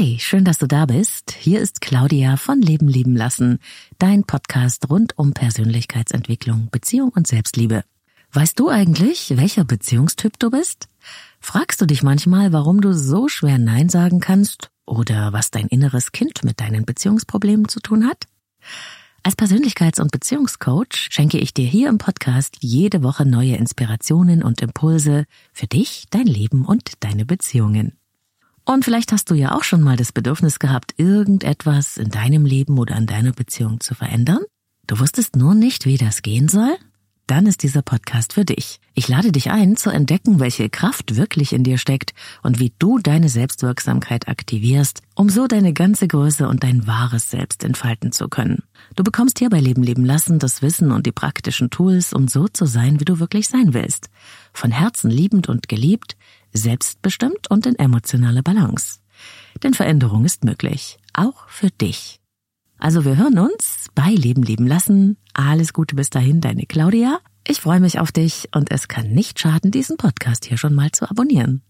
Hi, schön, dass du da bist. Hier ist Claudia von Leben lieben lassen, dein Podcast rund um Persönlichkeitsentwicklung, Beziehung und Selbstliebe. Weißt du eigentlich, welcher Beziehungstyp du bist? Fragst du dich manchmal, warum du so schwer Nein sagen kannst oder was dein inneres Kind mit deinen Beziehungsproblemen zu tun hat? Als Persönlichkeits- und Beziehungscoach schenke ich dir hier im Podcast jede Woche neue Inspirationen und Impulse für dich, dein Leben und deine Beziehungen. Und vielleicht hast du ja auch schon mal das Bedürfnis gehabt, irgendetwas in deinem Leben oder in deiner Beziehung zu verändern? Du wusstest nur nicht, wie das gehen soll? Dann ist dieser Podcast für dich. Ich lade dich ein, zu entdecken, welche Kraft wirklich in dir steckt und wie du deine Selbstwirksamkeit aktivierst, um so deine ganze Größe und dein wahres Selbst entfalten zu können. Du bekommst hier bei Leben leben lassen das Wissen und die praktischen Tools, um so zu sein, wie du wirklich sein willst. Von Herzen liebend und geliebt, selbstbestimmt und in emotionaler Balance. Denn Veränderung ist möglich, auch für dich. Also wir hören uns bei Leben leben lassen. Alles Gute bis dahin, deine Claudia. Ich freue mich auf dich und es kann nicht schaden, diesen Podcast hier schon mal zu abonnieren.